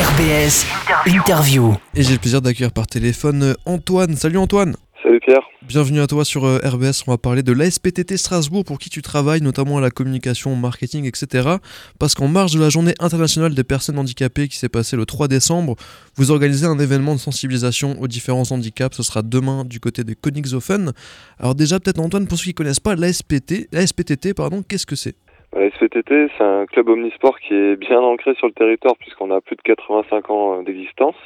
RBS Interview. Et j'ai le plaisir d'accueillir par téléphone euh, Antoine. Salut Antoine Salut Pierre. Bienvenue à toi sur euh, RBS. On va parler de l'ASPTT Strasbourg pour qui tu travailles, notamment à la communication, marketing, etc. Parce qu'en marge de la journée internationale des personnes handicapées qui s'est passée le 3 décembre, vous organisez un événement de sensibilisation aux différents handicaps. Ce sera demain du côté de Königshofen. Alors déjà, peut-être Antoine, pour ceux qui ne connaissent pas l'ASPT, l'ASPTT, pardon, qu'est-ce que c'est? La SPTT, c'est un club omnisport qui est bien ancré sur le territoire puisqu'on a plus de 85 ans euh, d'existence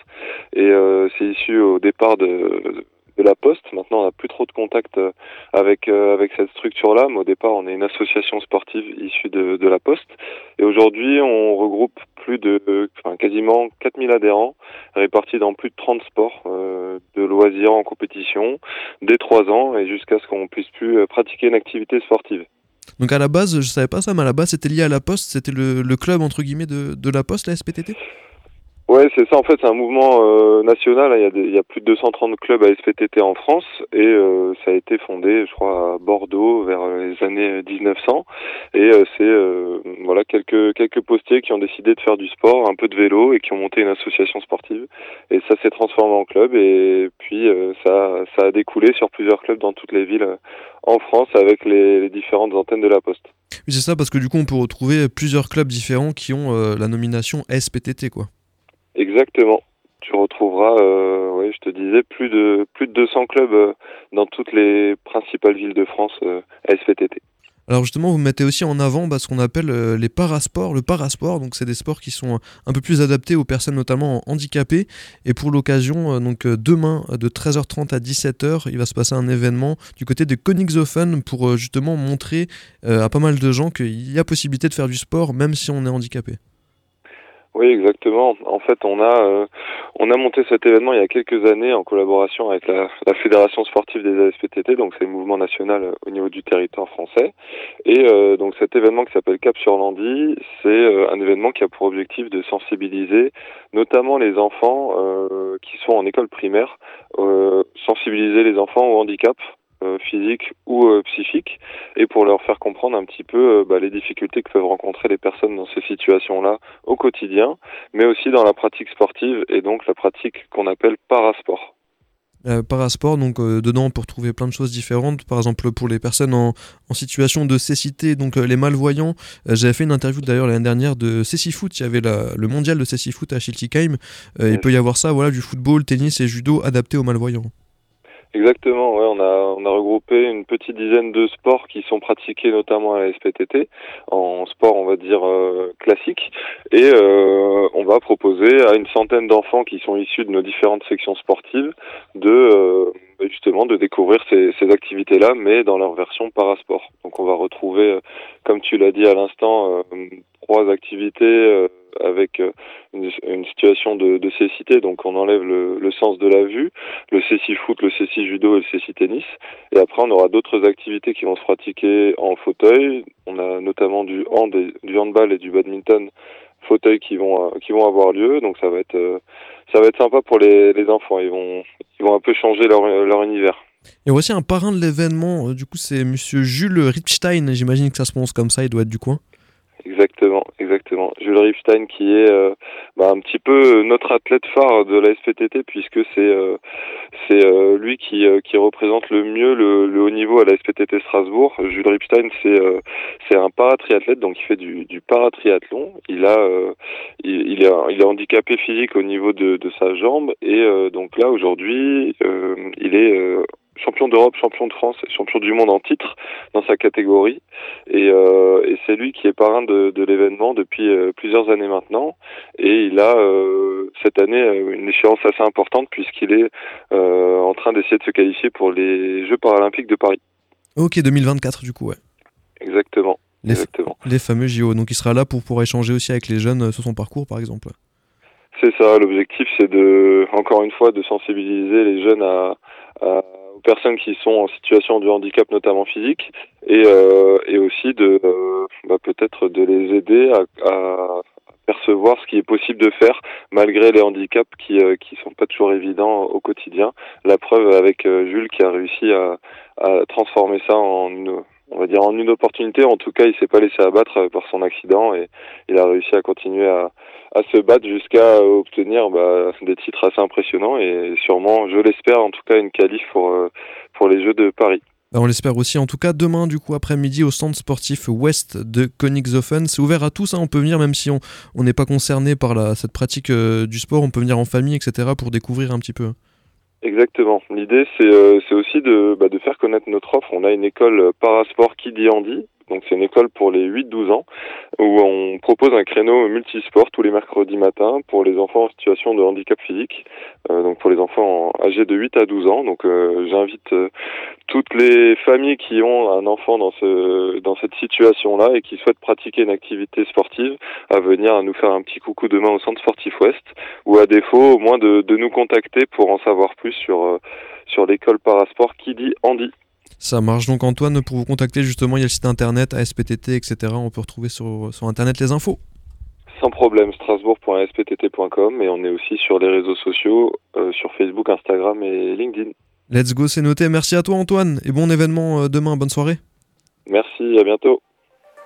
et euh, c'est issu au départ de, de la Poste. Maintenant, on n'a plus trop de contact euh, avec euh, avec cette structure-là, mais au départ, on est une association sportive issue de, de la Poste. Et aujourd'hui, on regroupe plus de, enfin, quasiment 4000 adhérents répartis dans plus de 30 sports, euh, de loisirs en compétition, dès 3 ans et jusqu'à ce qu'on puisse plus euh, pratiquer une activité sportive. Donc à la base, je savais pas ça, mais à la base, c'était lié à la Poste. C'était le, club, entre guillemets, de, de la Poste, la SPTT Ouais, c'est ça. En fait, c'est un mouvement euh, national. Il y, a des- il y a plus de 230 clubs à SPTT en France et euh, ça a été fondé, je crois, à Bordeaux vers euh, les années 1900. Et c'est voilà quelques quelques postiers qui ont décidé de faire du sport, un peu de vélo et qui ont monté une association sportive. Et ça s'est transformé en club et puis ça ça a découlé sur plusieurs clubs dans toutes les villes en France avec les, les différentes antennes de la Poste. Oui, c'est ça, parce que du coup, on peut retrouver plusieurs clubs différents qui ont la nomination SPTT, quoi. Exactement. Tu retrouveras, euh, je te disais, plus de plus de 200 clubs euh, dans toutes les principales villes de France euh, SPTT. Alors justement, vous mettez aussi en avant bah, ce qu'on appelle les parasports. Le parasport, donc c'est des sports qui sont un peu plus adaptés aux personnes notamment handicapées. Et pour l'occasion, donc demain de 13h30 à 17h, il va se passer un événement du côté de Königshofen pour justement montrer à pas mal de gens qu'il y a possibilité de faire du sport même si on est handicapé. Oui, exactement. En fait, on a euh, on a monté cet événement il y a quelques années en collaboration avec la, la fédération sportive des ASPTT, donc c'est le mouvement national euh, au niveau du territoire français. Et euh, donc cet événement qui s'appelle Cap sur Landy, c'est euh, un événement qui a pour objectif de sensibiliser notamment les enfants euh, qui sont en école primaire, sensibiliser les enfants au handicap euh, physique ou euh, psychique et pour leur faire comprendre un petit peu euh, bah, les difficultés que peuvent rencontrer les personnes dans ces situations-là au quotidien, mais aussi dans la pratique sportive et donc la pratique qu'on appelle parasport. Euh, parasport, donc euh, dedans on peut retrouver plein de choses différentes. Par exemple pour les personnes en, en situation de cécité, donc euh, les malvoyants. J'avais fait une interview d'ailleurs l'année dernière de Cécifoot. Il y avait la- le mondial de Cécifoot à Schiltigheim. Il peut y avoir ça, voilà, du football, tennis et judo adapté aux malvoyants. Exactement, ouais, on a on a regroupé une petite dizaine de sports qui sont pratiqués notamment à la SPTT en sport on va dire euh, classique et euh, on va proposer à une centaine d'enfants qui sont issus de nos différentes sections sportives de euh, justement de découvrir ces, ces activités là mais dans leur version parasport. Donc on va retrouver euh, comme tu l'as dit à l'instant euh, trois activités euh, avec euh, une, situation de, cécité donc on enlève le, sens de la vue le céci foot, le céci judo et le céci tennis. Et après, on aura d'autres activités qui vont se pratiquer en fauteuil. On a notamment du hand, et- du handball et du badminton fauteuil qui vont euh, qui vont avoir lieu. Donc ça va être ça va être sympa pour les, enfants. Ils vont ils vont un peu changer leur leur univers. A aussi un parrain de l'événement, du coup c'est monsieur Jules Ripstein, j'imagine que ça se prononce comme ça, il doit être du coin. Exactement, exactement. Jules Ripstein qui est euh, bah, un petit peu notre athlète phare de la SPTT puisque c'est euh, c'est euh, lui qui euh, qui représente le mieux le, le haut niveau à la SPTT Strasbourg. Jules Ripstein c'est euh, c'est un paratriathlète donc il fait du du paratriathlon. Il a euh, il, il est il est handicapé physique au niveau de de sa jambe et euh, donc là aujourd'hui euh, il est euh, champion d'Europe, champion de France et champion du monde en titre dans sa catégorie. Et, euh, et c'est lui qui est parrain de, de l'événement depuis euh, plusieurs années maintenant. Et il a euh, cette année une échéance assez importante puisqu'il est en train d'essayer de se qualifier pour les Jeux paralympiques de Paris. Ok, 2024 du coup, ouais. Exactement. Les, Exactement. les fameux JO. Donc il sera là pour pouvoir échanger aussi avec les jeunes sur son parcours par exemple. C'est ça. L'objectif, c'est de, encore une fois, de sensibiliser les jeunes à, personnes qui sont en situation de handicap, notamment physique, et, euh, et aussi de euh, bah, peut-être de les aider à, à percevoir ce qui est possible de faire malgré les handicaps qui euh, qui sont pas toujours évidents au quotidien. La preuve avec euh, Jules qui a réussi à, à transformer ça en une, on va dire en une opportunité. En tout cas, il s'est pas laissé abattre par son accident et il a réussi à continuer à, se battre jusqu'à obtenir bah, des titres assez impressionnants et sûrement, je l'espère, en tout cas, une qualif pour pour les Jeux de Paris. Bah, on l'espère aussi, en tout cas, demain, du coup, après-midi, au centre sportif ouest de Königshofen. C'est ouvert à tous, hein, on peut venir, même si on n'est pas concerné par la, cette pratique euh, du sport, on peut venir en famille, etc., pour découvrir un petit peu. Exactement. L'idée, c'est euh, aussi de, bah, de faire connaître notre offre. On a une école parasport qui dit Andy, donc c'est une école pour les 8-12 ans où on propose un créneau multisport tous les mercredis matins pour les enfants en situation de handicap physique, euh, donc pour les enfants âgés de 8 à 12 ans. Donc euh, j'invite euh, toutes les familles qui ont un enfant dans ce dans cette situation-là et qui souhaitent pratiquer une activité sportive à venir nous faire un petit coucou demain au Centre Sportif Ouest ou à défaut au moins de, de nous contacter pour en savoir plus sur sur l'école parasport qui dit Andy. Ça marche donc Antoine, pour vous contacter justement, il y a le site internet ASPTT, etc. On peut retrouver sur, sur internet les infos. Sans problème, strasbourg.asptt.com et on est aussi sur les réseaux sociaux, euh, sur Facebook, Instagram et LinkedIn. Let's go, c'est noté. Merci à toi Antoine et bon événement euh, demain, bonne soirée. Merci, à bientôt.